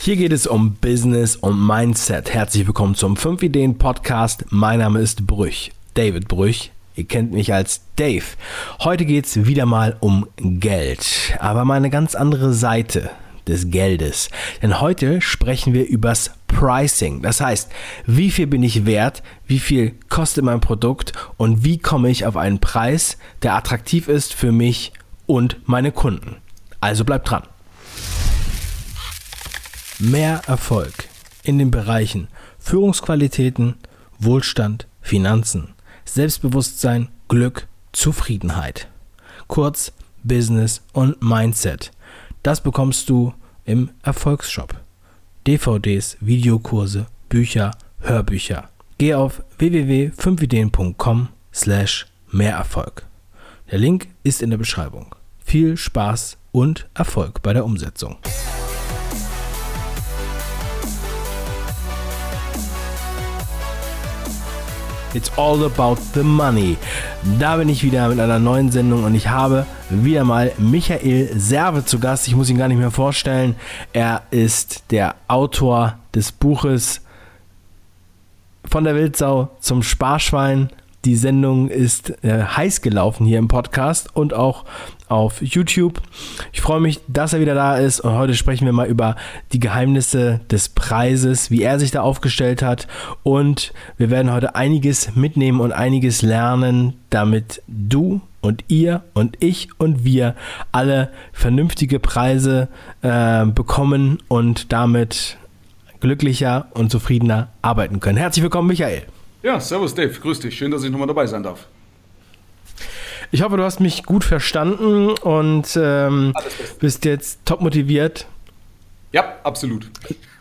Hier geht es um Business und Mindset. Herzlich willkommen zum 5 Ideen Podcast. Mein Name ist Brüch, David Brüch. Ihr kennt mich als Dave. Heute geht es wieder mal um Geld, aber mal eine ganz andere Seite des Geldes. Denn heute sprechen wir übers Pricing. Das heißt, wie viel bin ich wert, wie viel kostet mein Produkt und wie komme ich auf einen Preis, der attraktiv ist für mich und meine Kunden. Also bleibt dran. Mehr Erfolg in den Bereichen Führungsqualitäten, Wohlstand, Finanzen, Selbstbewusstsein, Glück, Zufriedenheit. Kurz Business und Mindset. Das bekommst du im Erfolgsshop. DVDs, Videokurse, Bücher, Hörbücher. Geh auf www.5ideen.com slash Mehrerfolg. Der Link ist in der Beschreibung. Viel Spaß und Erfolg bei der Umsetzung. It's all about the money. Da bin ich wieder mit einer neuen Sendung und ich habe wieder mal Michael Serve zu Gast. Ich muss ihn gar nicht mehr vorstellen. Er ist der Autor des Buches Von der Wildsau zum Sparschwein. Die Sendung ist äh, heiß gelaufen hier im Podcast und auch auf YouTube. Ich freue mich, dass er wieder da ist und heute sprechen wir mal über die Geheimnisse des Preises, wie er sich da aufgestellt hat und wir werden heute einiges mitnehmen und einiges lernen, damit du und ihr und ich und wir alle vernünftige Preise äh, bekommen und damit glücklicher und zufriedener arbeiten können. Herzlich willkommen, Michael. Ja, servus Dave, grüß dich. Schön, dass ich nochmal dabei sein darf. Ich hoffe, du hast mich gut verstanden und ähm, bist jetzt top motiviert. Ja, absolut.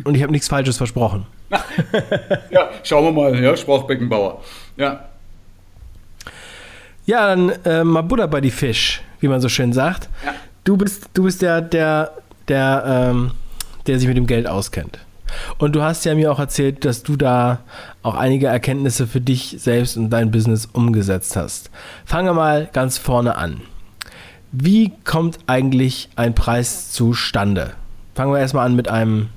Und ich habe nichts Falsches versprochen. ja, schauen wir mal, ja, Sprachbeckenbauer. Ja. Ja, dann äh, mal Butter bei die Fisch, wie man so schön sagt. Ja. Du bist, du bist der, der, der, ähm, der sich mit dem Geld auskennt. Und du hast ja mir auch erzählt, dass du da auch einige Erkenntnisse für dich selbst und dein Business umgesetzt hast. Fange mal ganz vorne an. Wie kommt eigentlich ein Preis zustande? Fangen wir erstmal an mit einem,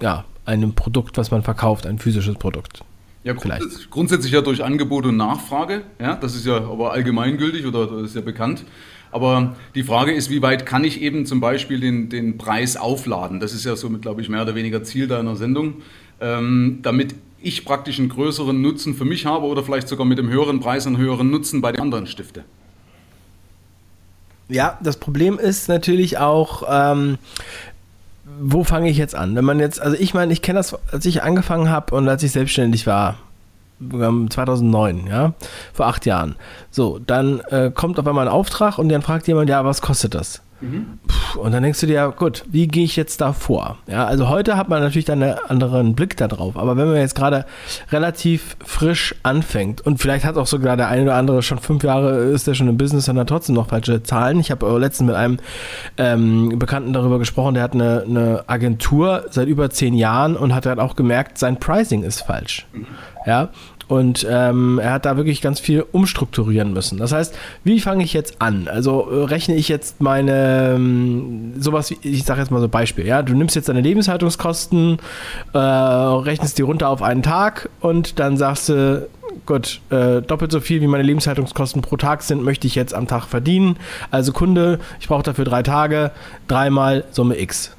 ja, einem Produkt, was man verkauft, ein physisches Produkt. Ja, grundsätzlich, grundsätzlich ja durch Angebot und Nachfrage. Ja, das ist ja aber allgemeingültig oder das ist ja bekannt. Aber die Frage ist, wie weit kann ich eben zum Beispiel den, den Preis aufladen? Das ist ja somit, glaube ich, mehr oder weniger Ziel deiner Sendung, ähm, damit ich praktisch einen größeren Nutzen für mich habe oder vielleicht sogar mit dem höheren Preis einen höheren Nutzen bei den anderen stifte. Ja, das Problem ist natürlich auch, ähm, wo fange ich jetzt an? Wenn man jetzt, also ich meine, ich kenne das, als ich angefangen habe und als ich selbstständig war, 2009, ja, vor acht Jahren. So, dann äh, kommt auf einmal ein Auftrag und dann fragt jemand, ja, was kostet das? Mhm. Und dann denkst du dir, gut, wie gehe ich jetzt da vor? Ja, also heute hat man natürlich dann einen anderen Blick darauf. Aber wenn man jetzt gerade relativ frisch anfängt und vielleicht hat auch sogar der eine oder andere schon fünf Jahre ist der schon im Business und hat trotzdem noch falsche Zahlen. Ich habe letztens mit einem ähm, Bekannten darüber gesprochen, der hat eine, eine Agentur seit über zehn Jahren und hat dann auch gemerkt, sein Pricing ist falsch. Ja, und ähm, er hat da wirklich ganz viel umstrukturieren müssen. Das heißt, wie fange ich jetzt an? Also äh, rechne ich jetzt meine, ähm, sowas wie, ich sage jetzt mal so Beispiel, ja, du nimmst jetzt deine Lebenshaltungskosten, äh, rechnest die runter auf einen Tag und dann sagst du, gut, äh, doppelt so viel wie meine Lebenshaltungskosten pro Tag sind, möchte ich jetzt am Tag verdienen. Also Kunde, ich brauche dafür drei Tage, dreimal Summe X.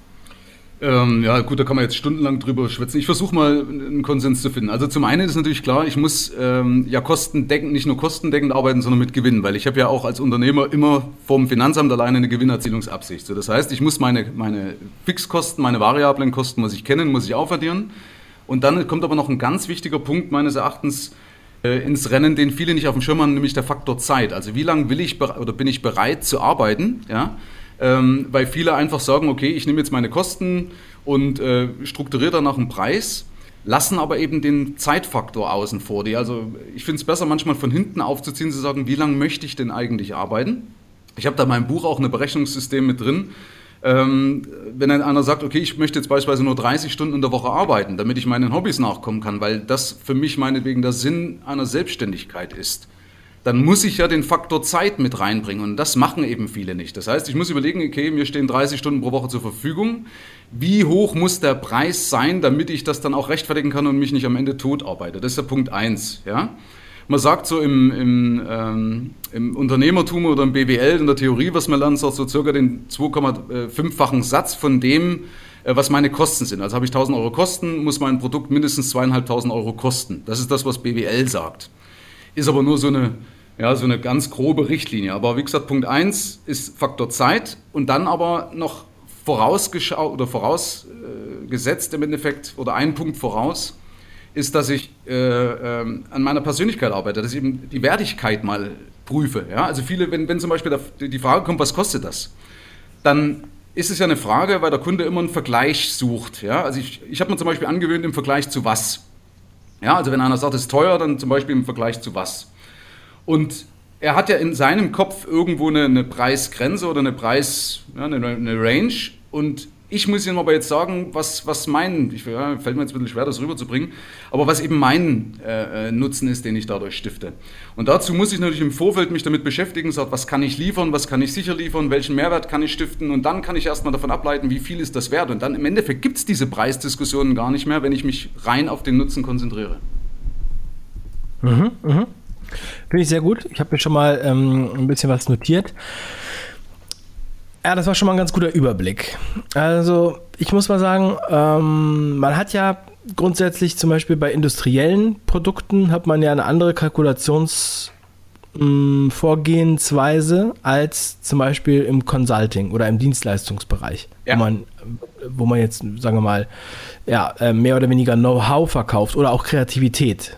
Ähm, ja, gut, da kann man jetzt stundenlang drüber schwätzen. Ich versuche mal einen Konsens zu finden. Also zum einen ist natürlich klar, ich muss ähm, ja kostendeckend, nicht nur kostendeckend arbeiten, sondern mit Gewinn, weil ich habe ja auch als Unternehmer immer vom Finanzamt alleine eine Gewinnerzielungsabsicht. So, das heißt, ich muss meine, meine Fixkosten, meine variablen Kosten muss ich kennen, muss ich aufaddieren. Und dann kommt aber noch ein ganz wichtiger Punkt meines Erachtens äh, ins Rennen, den viele nicht auf dem Schirm haben, nämlich der Faktor Zeit. Also wie lange will ich oder bin ich bereit zu arbeiten, ja? Ähm, weil viele einfach sagen, okay, ich nehme jetzt meine Kosten und äh, strukturiere danach einen Preis, lassen aber eben den Zeitfaktor außen vor. Die, also ich finde es besser, manchmal von hinten aufzuziehen, zu sagen, wie lange möchte ich denn eigentlich arbeiten? Ich habe da in meinem Buch auch ein Berechnungssystem mit drin. Ähm, wenn dann einer sagt, okay, ich möchte jetzt beispielsweise nur 30 Stunden in der Woche arbeiten, damit ich meinen Hobbys nachkommen kann, weil das für mich meinetwegen der Sinn einer Selbstständigkeit ist dann muss ich ja den Faktor Zeit mit reinbringen und das machen eben viele nicht. Das heißt, ich muss überlegen, okay, mir stehen 30 Stunden pro Woche zur Verfügung. Wie hoch muss der Preis sein, damit ich das dann auch rechtfertigen kann und mich nicht am Ende tot arbeite? Das ist der Punkt 1. Ja? Man sagt so im, im, ähm, im, Unternehmertum oder im BWL, in der Theorie, was man lernt, sagt so circa den 2,5-fachen Satz von dem, äh, was meine Kosten sind. Also habe ich 1000 Euro Kosten, muss mein Produkt mindestens 2500 Euro kosten. Das ist das, was BWL sagt. Ist aber nur so eine, ja, so eine ganz grobe Richtlinie. Aber wie gesagt, Punkt 1 ist Faktor Zeit und dann aber noch vorausgeschaut oder vorausgesetzt im Endeffekt oder ein Punkt voraus ist, dass ich äh, äh, an meiner Persönlichkeit arbeite, dass ich eben die Wertigkeit mal prüfe. Ja? Also viele, wenn, wenn zum Beispiel die Frage kommt, was kostet das, dann ist es ja eine Frage, weil der Kunde immer einen Vergleich sucht. Ja? Also ich, ich habe mir zum Beispiel angewöhnt, im Vergleich zu was. Ja, also wenn einer sagt, es ist teuer, dann zum Beispiel im Vergleich zu was. Und er hat ja in seinem Kopf irgendwo eine, eine Preisgrenze oder eine Preis, ja, eine, eine, Range. Und ich muss ihm aber jetzt sagen, was, was mein, ich, ja, fällt mir jetzt ein bisschen schwer, das rüberzubringen, aber was eben mein äh, äh, Nutzen ist, den ich dadurch stifte. Und dazu muss ich natürlich im Vorfeld mich damit beschäftigen, sagen, was kann ich liefern, was kann ich sicher liefern, welchen Mehrwert kann ich stiften und dann kann ich erstmal davon ableiten, wie viel ist das wert. Und dann im Endeffekt gibt es diese Preisdiskussionen gar nicht mehr, wenn ich mich rein auf den Nutzen konzentriere. Mhm, mhm. Finde ich sehr gut. Ich habe mir schon mal ähm, ein bisschen was notiert. Ja, das war schon mal ein ganz guter Überblick. Also, ich muss mal sagen, ähm, man hat ja grundsätzlich zum Beispiel bei industriellen Produkten hat man ja eine andere Kalkulationsvorgehensweise mm, als zum Beispiel im Consulting oder im Dienstleistungsbereich, ja. wo, man, wo man jetzt, sagen wir mal, ja, äh, mehr oder weniger Know-how verkauft oder auch Kreativität.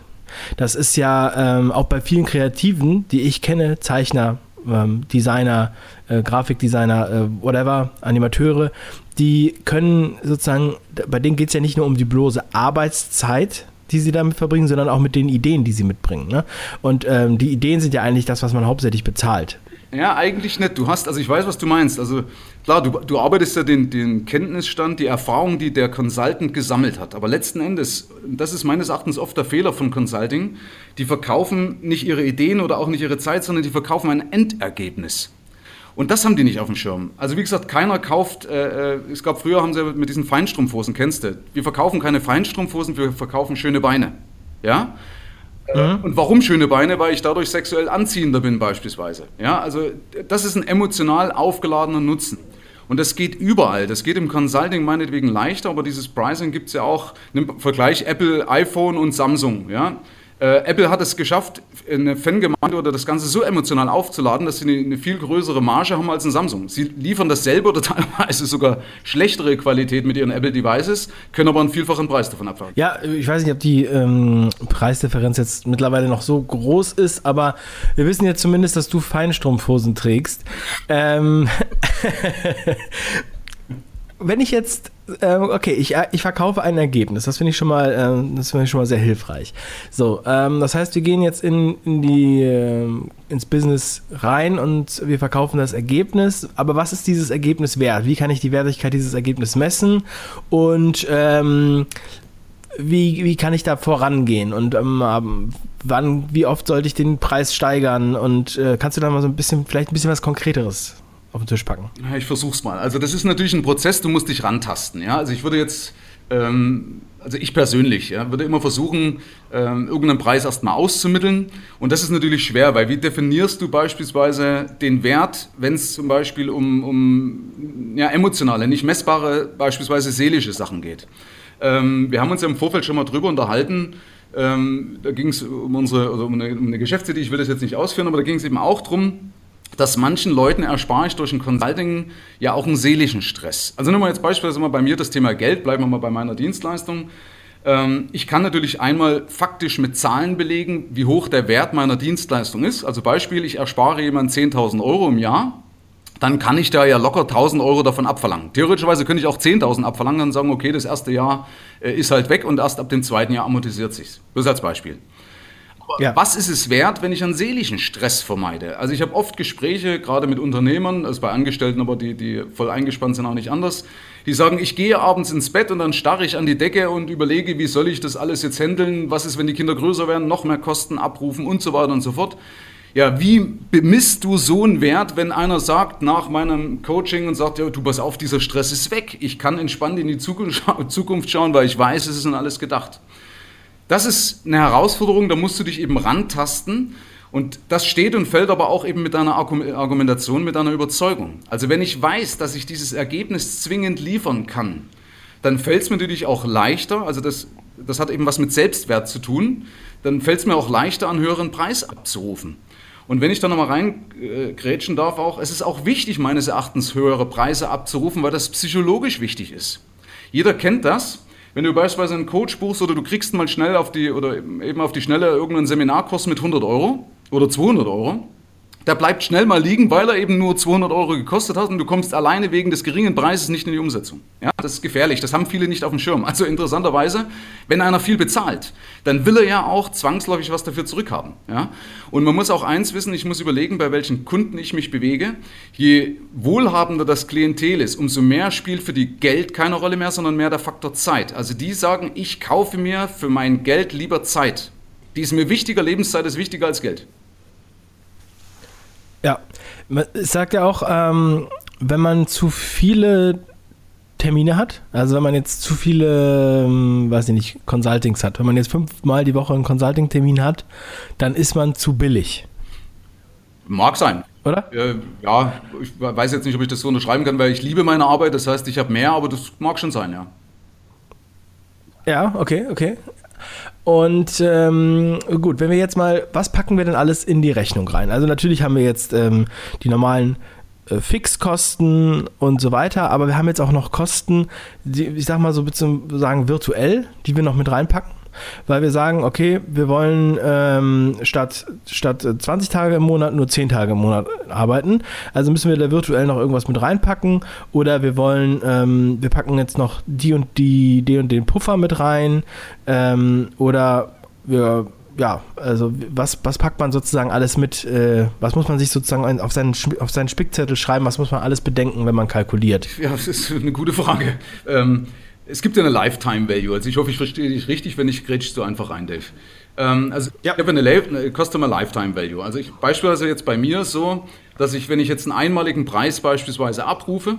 Das ist ja ähm, auch bei vielen Kreativen, die ich kenne, Zeichner, ähm, Designer, äh, Grafikdesigner, äh, whatever, Animateure, die können sozusagen, bei denen geht es ja nicht nur um die bloße Arbeitszeit, die sie damit verbringen, sondern auch mit den Ideen, die sie mitbringen. Ne? Und ähm, die Ideen sind ja eigentlich das, was man hauptsächlich bezahlt. Ja, eigentlich nicht. Du hast, also ich weiß, was du meinst. Also klar, du, du arbeitest ja den, den Kenntnisstand, die Erfahrung, die der Consultant gesammelt hat. Aber letzten Endes, das ist meines Erachtens oft der Fehler von Consulting, die verkaufen nicht ihre Ideen oder auch nicht ihre Zeit, sondern die verkaufen ein Endergebnis. Und das haben die nicht auf dem Schirm. Also wie gesagt, keiner kauft, äh, äh es gab früher, haben sie mit diesen Feinstrumpfhosen, kennst du? Wir verkaufen keine Feinstrumpfhosen, wir verkaufen schöne Beine. Ja? Mhm. Und warum schöne Beine? Weil ich dadurch sexuell anziehender bin beispielsweise. Ja, also das ist ein emotional aufgeladener Nutzen. Und das geht überall. Das geht im Consulting meinetwegen leichter, aber dieses Pricing gibt es ja auch. Im Vergleich Apple, iPhone und Samsung. Ja? Äh, Apple hat es geschafft, eine Fangemeinde oder das Ganze so emotional aufzuladen, dass sie eine, eine, viel größere Marge haben als ein Samsung. Sie liefern dasselbe oder teilweise sogar schlechtere Qualität mit ihren Apple-Devices, können aber einen vielfachen Preis davon abfangen. Ja, ich weiß nicht, ob die ähm, Preisdifferenz jetzt mittlerweile noch so groß ist, aber wir wissen jetzt zumindest, dass du Feinstrumpfhosen trägst. Ähm wenn ich jetzt, okay, ich, äh, ich verkaufe ein Ergebnis, das finde ich schon mal, äh, finde ich schon mal sehr hilfreich. So, ähm, das heißt, wir gehen jetzt in, in die, äh, ins Business rein und wir verkaufen das Ergebnis. Aber was ist dieses Ergebnis wert? Wie kann ich die Wertigkeit dieses Ergebnisses messen? Und ähm, wie, wie kann ich da vorangehen und ähm, wann, wie oft sollte ich den Preis steigern und äh, kannst du da mal so ein bisschen, vielleicht ein bisschen was Konkreteres auf den Tisch packen? Ich versuch's mal. Also das ist natürlich ein Prozess, du musst dich rantasten. Ja? Also ich würde jetzt, ähm, also ich persönlich, ja, würde immer versuchen, ähm, irgendeinen Preis erstmal auszumitteln. Und das ist natürlich schwer, weil wie definierst du beispielsweise den Wert, wenn es zum Beispiel um, um ja, emotionale, nicht messbare, beispielsweise seelische Sachen geht? Ähm, wir haben uns ja im Vorfeld schon mal drüber unterhalten, ähm, da ging es um unsere, also um eine, um eine Geschäftsidee, ich will das jetzt nicht ausführen, aber da ging es eben auch darum, dass manchen Leuten erspare ich durch ein Consulting ja auch einen seelischen Stress. Also nehmen wir jetzt beispielsweise mal bei mir das Thema Geld, bleiben wir mal bei meiner Dienstleistung. Ähm, ich kann natürlich einmal faktisch mit Zahlen belegen, wie hoch der Wert meiner Dienstleistung ist. Also Beispiel, ich erspare jemand 10.000 Euro im Jahr, dann kann ich da ja locker 1.000 Euro davon abverlangen. Theoretischerweise könnte ich auch 10.000 abverlangen und sagen, okay, das erste Jahr äh, ist halt weg und erst ab dem zweiten Jahr amortisiert sich. Das als Beispiel. Ja. Was ist es wert, wenn ich einen seelischen Stress vermeide? Also ich habe oft Gespräche, gerade mit Unternehmern, also bei Angestellten, aber die, die voll eingespannt sind, auch nicht anders, die sagen, ich gehe abends ins Bett und dann starre ich an die Decke und überlege, wie soll ich das alles jetzt handeln, was ist, wenn die Kinder größer werden, noch mehr Kosten abrufen und so weiter und so fort. Ja, wie bemisst du so einen Wert, wenn einer sagt nach meinem Coaching und sagt, ja, du pass auf, dieser Stress ist weg. Ich kann entspannt in die Zukunft schauen, weil ich weiß, es ist an alles gedacht. Das ist eine Herausforderung, da musst du dich eben rantasten. Und das steht und fällt aber auch eben mit deiner Argumentation, mit deiner Überzeugung. Also wenn ich weiß, dass ich dieses Ergebnis zwingend liefern kann, dann fällt es mir natürlich auch leichter, also das, das hat eben was mit Selbstwert zu tun, dann fällt es mir auch leichter, einen höheren Preis abzurufen. Und wenn ich da nochmal reingrätschen darf, auch, es ist auch wichtig, meines Erachtens höhere Preise abzurufen, weil das psychologisch wichtig ist. Jeder kennt das. Wenn du beispielsweise einen Coach buchst oder du kriegst mal schnell auf die, oder eben auf die Schnelle irgendeinen Seminarkurs mit 100 Euro oder 200 Euro, der bleibt schnell mal liegen, weil er eben nur 200 Euro gekostet hat und du kommst alleine wegen des geringen Preises nicht in die Umsetzung. Ja, das ist gefährlich, das haben viele nicht auf dem Schirm. Also interessanterweise, wenn einer viel bezahlt, dann will er ja auch zwangsläufig was dafür zurückhaben. Ja? Und man muss auch eins wissen, ich muss überlegen, bei welchen Kunden ich mich bewege. Je wohlhabender das Klientel ist, umso mehr spielt für die Geld keine Rolle mehr, sondern mehr der Faktor Zeit. Also die sagen, ich kaufe mir für mein Geld lieber Zeit. Die ist mir wichtiger, Lebenszeit ist wichtiger als Geld. Es sagt ja auch, ähm, wenn man zu viele Termine hat, also wenn man jetzt zu viele, ähm, weiß ich nicht, Consultings hat, wenn man jetzt fünfmal die Woche einen Consulting-Termin hat, dann ist man zu billig. Mag sein. Oder? Äh, ja, ich weiß jetzt nicht, ob ich das so unterschreiben kann, weil ich liebe meine Arbeit, das heißt, ich habe mehr, aber das mag schon sein, ja. Ja, okay, okay. Und ähm, gut, wenn wir jetzt mal, was packen wir denn alles in die Rechnung rein? Also natürlich haben wir jetzt ähm, die normalen äh, Fixkosten und so weiter, aber wir haben jetzt auch noch Kosten, die, ich sag mal so sagen virtuell, die wir noch mit reinpacken weil wir sagen, okay, wir wollen ähm, statt, statt 20 Tage im Monat nur 10 Tage im Monat arbeiten. Also müssen wir da virtuell noch irgendwas mit reinpacken oder wir wollen, ähm, wir packen jetzt noch die und die, den und den Puffer mit rein ähm, oder wir ja, also was, was packt man sozusagen alles mit, äh, was muss man sich sozusagen auf seinen, auf seinen Spickzettel schreiben, was muss man alles bedenken, wenn man kalkuliert? Ja, das ist eine gute Frage. Ähm, es gibt ja eine Lifetime Value. Also ich hoffe, ich verstehe dich richtig. Wenn nicht, grätschst du einfach rein, Dave. Ähm, also ja. ich habe eine, eine, Customer Lifetime Value. Also ich, beispielsweise jetzt bei mir so, dass ich, wenn ich jetzt einen einmaligen Preis beispielsweise abrufe,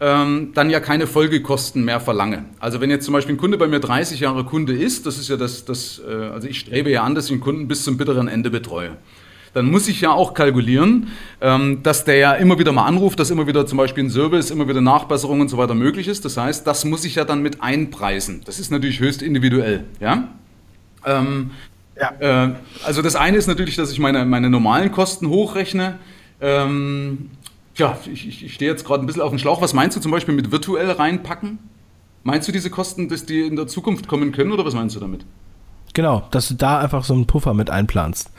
ähm, dann ja keine Folgekosten mehr verlange. Also wenn jetzt zum Beispiel ein Kunde bei mir 30 Jahre Kunde ist, das ist ja das, das äh, also ich strebe ja an, dass ich einen Kunden bis zum bitteren Ende betreue dann muss ich ja auch kalkulieren, ähm, dass der ja immer wieder mal anruft, dass immer wieder zum Beispiel ein Service, immer wieder Nachbesserungen und so weiter möglich ist. Das heißt, das muss ich ja dann mit einpreisen. Das ist natürlich höchst individuell. Ja? Ähm, ja. Äh, also das eine ist natürlich, dass ich meine, meine normalen Kosten hochrechne. Ähm, ja, ich, ich stehe jetzt gerade ein bisschen auf dem Schlauch. Was meinst du zum Beispiel mit virtuell reinpacken? Meinst du diese Kosten, dass die in der Zukunft kommen können oder was meinst du damit? Genau, dass du da einfach so einen Puffer mit einplanst.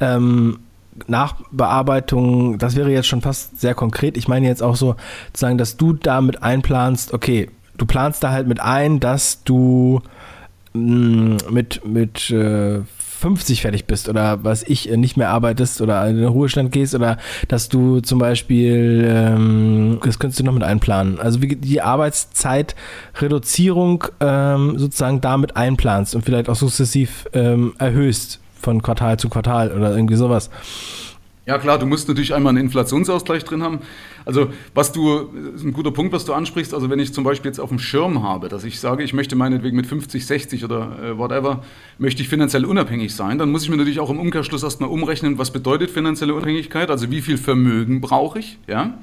Ähm, Nachbearbeitung, das wäre jetzt schon fast sehr konkret. Ich meine jetzt auch so, zu sagen, dass du da mit einplanst, okay, du planst da halt mit ein, dass du mh, mm, mit, mit äh, 50 fertig bist oder was ich äh, nicht mehr arbeitest oder in den Ruhestand gehst oder dass du zum Beispiel, ähm, das könntest du noch mit einplanen. Also wie die Arbeitszeitreduzierung ähm, sozusagen damit einplanst und vielleicht auch sukzessiv ähm, erhöhst von Quartal zu Quartal oder irgendwie sowas. Ja klar, du musst natürlich einmal einen Inflationsausgleich drin haben. Also was du, ist ein guter Punkt, was du ansprichst. Also wenn ich zum Beispiel jetzt auf dem Schirm habe, dass ich sage, ich möchte meinetwegen mit 50, 60 oder äh, whatever, möchte ich finanziell unabhängig sein, dann muss ich mir natürlich auch im Umkehrschluss erstmal umrechnen, was bedeutet finanzielle Unabhängigkeit, also wie viel Vermögen brauche ich, ja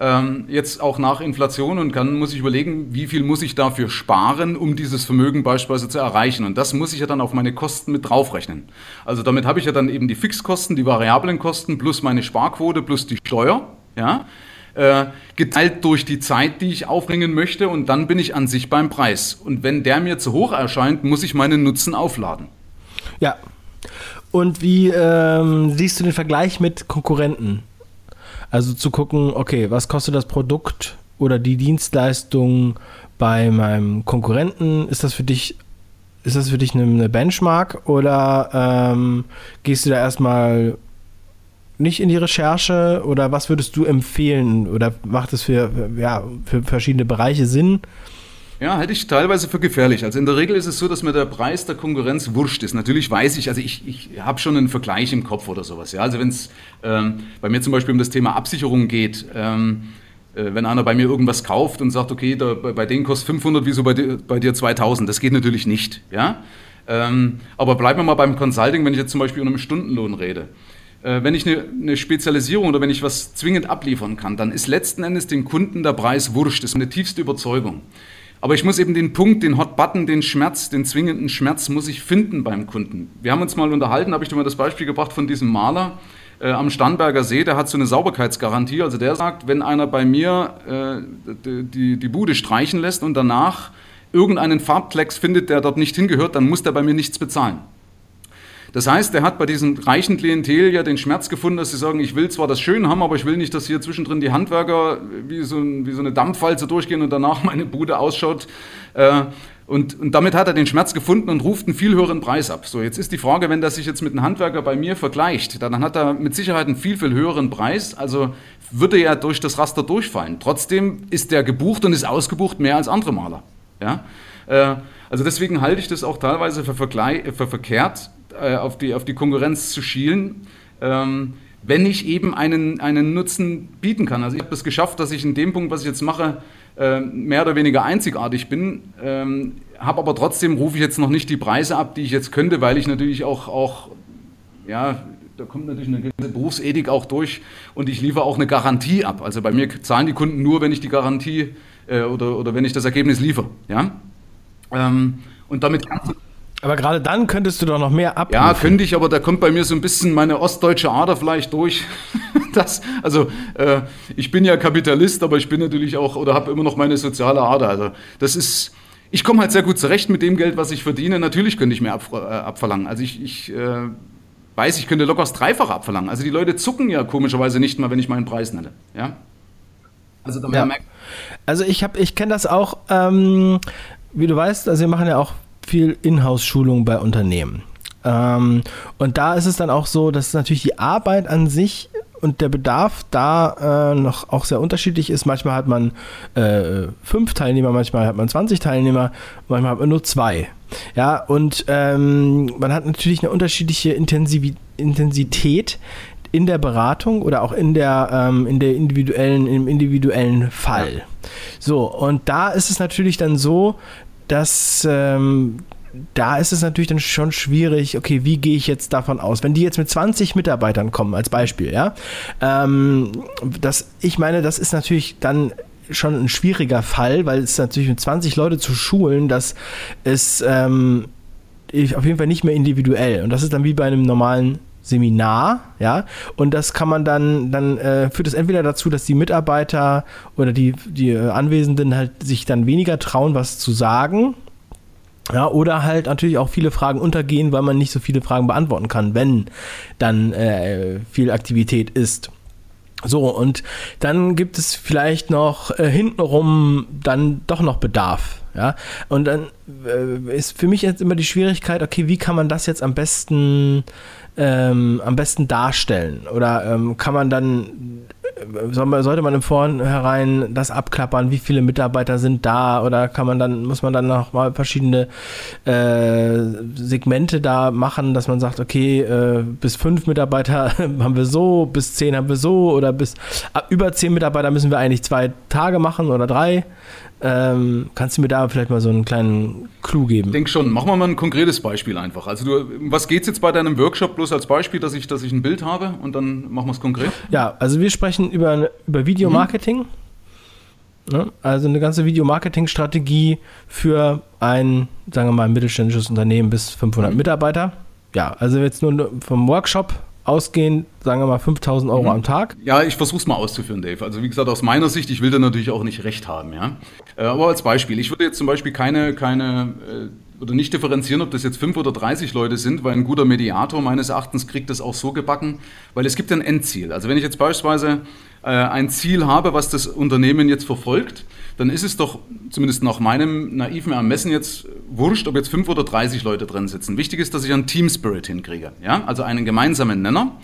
ähm, jetzt auch nach Inflation und dann muss ich überlegen, wie viel muss ich dafür sparen, um dieses Vermögen beispielsweise zu erreichen. Und das muss ich ja dann auf meine Kosten mit draufrechnen. Also damit habe ich ja dann eben die Fixkosten, die variablen Kosten plus meine Sparquote plus die Steuer, ja, äh, geteilt durch die Zeit, die ich aufbringen möchte und dann bin ich an sich beim Preis. Und wenn der mir zu hoch erscheint, muss ich meinen Nutzen aufladen. Ja. Und wie ähm, siehst du den Vergleich mit Konkurrenten? Also zu gucken, okay, was kostet das Produkt oder die Dienstleistung bei meinem Konkurrenten? Ist das für dich, ist das für dich eine Benchmark oder ähm, gehst du da erstmal nicht in die Recherche oder was würdest du empfehlen oder macht es für, ja, für verschiedene Bereiche Sinn? Ja, halte ich teilweise für gefährlich. Also in der Regel ist es so, dass mir der Preis der Konkurrenz wurscht ist. Natürlich weiß ich, also ich, ich habe schon einen Vergleich im Kopf oder sowas. Ja? Also wenn es ähm, bei mir zum Beispiel um das Thema Absicherung geht, ähm, äh, wenn einer bei mir irgendwas kauft und sagt, okay, da, bei, bei denen kostet 500, wieso bei dir, bei dir 2000? Das geht natürlich nicht. Ja? Ähm, aber bleiben wir mal beim Consulting, wenn ich jetzt zum Beispiel über einen Stundenlohn rede. Äh, wenn ich eine, Spezialisierung oder wenn ich was zwingend abliefern kann, dann ist letzten Endes dem Kunden der Preis wurscht. Das ist meine tiefste Überzeugung. Aber ich muss eben den Punkt, den Hot Button, den Schmerz, den zwingenden Schmerz, muss ich finden beim Kunden. Wir haben uns mal unterhalten, habe ich dir mal das Beispiel gebracht von diesem Maler, äh, am Starnberger See, der hat so eine Sauberkeitsgarantie. Also der sagt, wenn einer bei mir äh, die, die Bude streichen lässt und danach irgendeinen Farbklecks findet, der dort nicht hingehört, dann muss der bei mir nichts bezahlen. Das heißt, er hat bei diesem reichen Klientel ja den Schmerz gefunden, dass sie sagen, ich will zwar das schön haben, aber ich will nicht, dass hier zwischendrin die Handwerker wie so, wie so eine Dampfwalze durchgehen und danach meine Bude ausschaut. Äh, und, und, damit hat er den Schmerz gefunden und ruft einen viel höheren Preis ab. So, jetzt ist die Frage, wenn der sich jetzt mit einem Handwerker bei mir vergleicht, dann hat er mit Sicherheit einen viel, viel höheren Preis. Also würde er durch das Raster durchfallen. Trotzdem ist der gebucht und ist ausgebucht mehr als andere Maler. Ja? Äh, also deswegen halte ich das auch teilweise für, für verkehrt, äh, auf, die, auf die Konkurrenz zu schielen. Ähm, wenn ich eben einen, einen Nutzen bieten kann. Also ich habe es geschafft, dass ich in dem Punkt, was ich jetzt mache, äh, mehr oder weniger einzigartig bin, ähm, habe aber trotzdem rufe ich jetzt noch nicht die Preise ab, die ich jetzt könnte, weil ich natürlich auch, auch ja, da kommt natürlich eine gewisse Berufsethik auch durch und ich liefere auch eine Garantie ab. Also bei mir zahlen die Kunden nur, wenn ich die Garantie äh, oder, oder wenn ich das Ergebnis liefere. Ja? Ähm, und damit kannst du aber gerade dann könntest du doch noch mehr abrufen. Ja, könnte ich, aber da kommt bei mir so ein bisschen meine ostdeutsche Ader vielleicht durch. das, also äh, ich bin ja Kapitalist, aber ich bin natürlich auch oder habe immer noch meine soziale Ader. Also das ist, ich komme halt sehr gut zurecht mit dem Geld, was ich verdiene. Natürlich könnte ich mehr ab, äh, abverlangen. Also ich, ich äh, weiß, ich könnte locker das Dreifache abverlangen. Also die Leute zucken ja komischerweise nicht mal, wenn ich meinen Preis nenne. Ja. Also, ja. also ich habe, ich kenne das auch. Ähm, wie du weißt, also wir machen ja auch viel Inhouse-Schulung bei Unternehmen. Ähm, und da ist es dann auch so, dass natürlich die Arbeit an sich und der Bedarf da äh, noch auch sehr unterschiedlich ist. Manchmal hat man äh, fünf Teilnehmer, manchmal hat man 20 Teilnehmer, manchmal hat man nur zwei. Ja, und ähm, man hat natürlich eine unterschiedliche Intensiv Intensität in der Beratung oder auch in der, ähm, in der individuellen, im individuellen Fall. Ja. So, und da ist es natürlich dann so, dass ähm, da ist es natürlich dann schon schwierig, okay, wie gehe ich jetzt davon aus? Wenn die jetzt mit 20 Mitarbeitern kommen, als Beispiel, ja, ähm, das, ich meine, das ist natürlich dann schon ein schwieriger Fall, weil es natürlich mit 20 Leute zu schulen, das ist ähm, auf jeden Fall nicht mehr individuell. Und das ist dann wie bei einem normalen Seminar, ja, und das kann man dann, dann äh, führt es entweder dazu, dass die Mitarbeiter oder die, die äh, Anwesenden halt sich dann weniger trauen, was zu sagen, ja, oder halt natürlich auch viele Fragen untergehen, weil man nicht so viele Fragen beantworten kann, wenn dann äh, viel Aktivität ist. So, und dann gibt es vielleicht noch äh, hintenrum dann doch noch Bedarf. Ja, und dann äh, ist für mich jetzt immer die Schwierigkeit, okay, wie kann man das jetzt am besten ähm, am besten darstellen? Oder ähm, kann man dann, äh, sollte man im Vornherein das abklappern, wie viele Mitarbeiter sind da? Oder kann man dann, muss man dann noch mal verschiedene äh, Segmente da machen, dass man sagt, okay, äh, bis fünf Mitarbeiter haben wir so, bis zehn haben wir so, oder bis über zehn Mitarbeiter müssen wir eigentlich zwei Tage machen oder drei. Ähm, kannst du mir da vielleicht mal so einen kleinen Clou geben? Ich denke schon. Machen wir mal ein konkretes Beispiel einfach. Also du, was geht es jetzt bei deinem Workshop bloß als Beispiel, dass ich, dass ich ein Bild habe und dann machen wir es konkret? Ja, also wir sprechen über, über Videomarketing. Mhm. Ne? Also eine ganze Videomarketing-Strategie für ein, sagen wir mal, mittelständisches Unternehmen bis 500 mhm. Mitarbeiter. Ja, also jetzt nur vom Workshop ausgehend, sagen wir mal, 5000 Euro mhm. am Tag. Ja, ich versuche es mal auszuführen, Dave. Also wie gesagt, aus meiner Sicht, ich will da natürlich auch nicht recht haben. Ja? Äh, aber als Beispiel, ich würde jetzt zum Beispiel keine, keine äh, oder nicht differenzieren, ob das jetzt 5 oder 30 Leute sind, weil ein guter Mediator meines Erachtens kriegt das auch so gebacken, weil es gibt ein Endziel. Also wenn ich jetzt beispielsweise äh, ein Ziel habe, was das Unternehmen jetzt verfolgt, dann ist es doch zumindest nach meinem naiven Ermessen jetzt wurscht, ob jetzt 5 oder 30 Leute drin sitzen. Wichtig ist, dass ich einen Team Spirit hinkriege, ja? also einen gemeinsamen Nenner.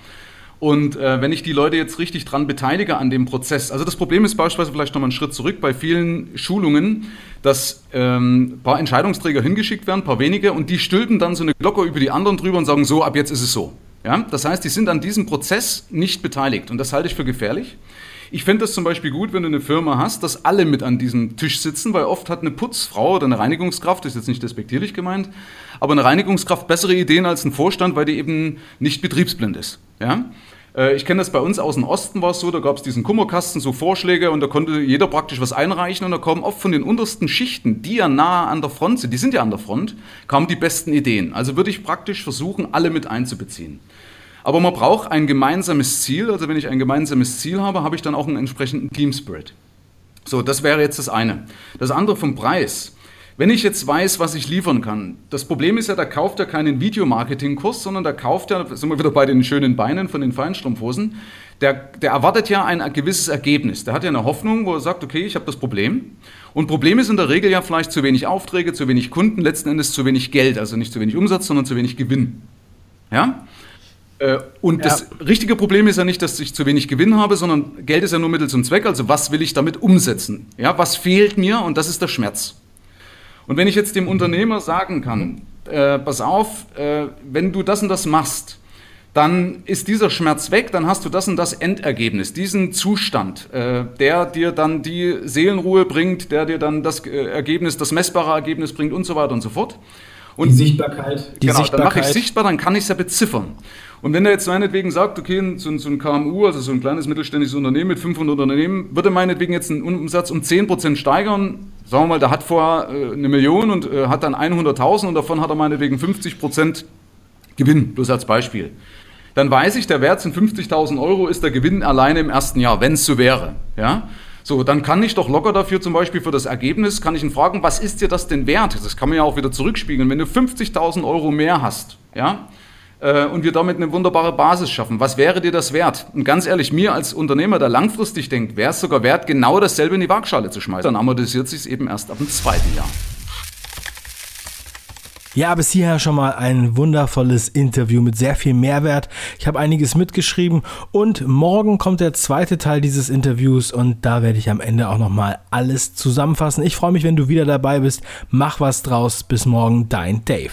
Und äh, wenn ich die Leute jetzt richtig dran beteilige an dem Prozess, also das Problem ist beispielsweise vielleicht nochmal einen Schritt zurück bei vielen Schulungen, dass ähm, ein paar Entscheidungsträger hingeschickt werden, ein paar wenige, und die stülpen dann so eine Glocke über die anderen drüber und sagen, so, ab jetzt ist es so. Ja? Das heißt, die sind an diesem Prozess nicht beteiligt und das halte ich für gefährlich. Ich fände das zum Beispiel gut, wenn du eine Firma hast, dass alle mit an diesem Tisch sitzen, weil oft hat eine Putzfrau oder eine Reinigungskraft, das ist jetzt nicht despektierlich gemeint, aber eine Reinigungskraft bessere Ideen als ein Vorstand, weil die eben nicht betriebsblind ist. Ja? Äh, ich kenne das bei uns aus dem Osten war es so, da gab es diesen Kummerkasten, so Vorschläge und da konnte jeder praktisch was einreichen und da kommen oft von den untersten Schichten, die ja nahe an der Front sind, die sind ja an der Front, kamen die besten Ideen. Also würde ich praktisch versuchen, alle mit einzubeziehen. Aber man braucht ein gemeinsames Ziel. Also wenn ich ein gemeinsames Ziel habe, habe ich dann auch einen entsprechenden Team Spirit. So, das wäre jetzt das eine. Das andere vom Preis. Wenn ich jetzt weiß, was ich liefern kann, das Problem ist ja, da kauft er keinen Videomarketing-Kurs, sondern da kauft er, sind wir wieder bei den schönen Beinen von den Feinstrumpfhosen, der, der erwartet ja ein gewisses Ergebnis. Der hat ja eine Hoffnung, wo er sagt, okay, ich habe das Problem. Und Problem ist in der Regel ja vielleicht zu wenig Aufträge, zu wenig Kunden, letzten Endes zu wenig Geld, also nicht zu wenig Umsatz, sondern zu wenig Gewinn. Ja? Äh, und ja. das richtige Problem ist ja nicht, dass ich zu wenig Gewinn habe, sondern Geld ist ja nur Mittel zum Zweck. Also was will ich damit umsetzen? Ja, was fehlt mir? Und das ist der Schmerz. Und wenn ich jetzt dem Unternehmer sagen kann, äh, pass auf, äh, wenn du das und das machst, dann ist dieser Schmerz weg, dann hast du das und das Endergebnis, diesen Zustand, äh, der dir dann die Seelenruhe bringt, der dir dann das äh, Ergebnis, das messbare Ergebnis bringt und so weiter und so fort. Und die Sichtbarkeit. Die genau, Sichtbarkeit. dann mache ich sichtbar, dann kann ich es ja beziffern. Und wenn er jetzt meinetwegen sagt, okay, so, so, ein KMU, also so ein kleines mittelständisches Unternehmen mit 500 Unternehmen, würde meinetwegen jetzt einen Umsatz um 10% steigern, sagen wir mal, der hat vorher äh, eine Million und äh, hat dann 100.000 und davon hat er meinetwegen 50% Gewinn, bloß als Beispiel. Dann weiß ich, der Wert sind 50.000 Euro, ist der Gewinn alleine im ersten Jahr, wenn es so wäre. Ja? So, dann kann ich doch locker dafür zum Beispiel für das Ergebnis, kann ich ihn fragen, was ist dir das denn wert? Das kann man ja auch wieder zurückspiegeln. Wenn du 50.000 Euro mehr hast, ja, äh, und wir damit eine wunderbare Basis schaffen. Was wäre dir das wert? Und ganz ehrlich, mir als Unternehmer, der langfristig denkt, wäre es sogar wert, genau dasselbe in die Waagschale zu schmeißen. Dann amortisiert sich es eben erst ab dem zweiten Jahr. Ja, bis hierher schon mal ein wundervolles Interview mit sehr viel Mehrwert. Ich habe einiges mitgeschrieben und morgen kommt der zweite Teil dieses Interviews und da werde ich am Ende auch nochmal alles zusammenfassen. Ich freue mich, wenn du wieder dabei bist. Mach was draus. Bis morgen, dein Dave.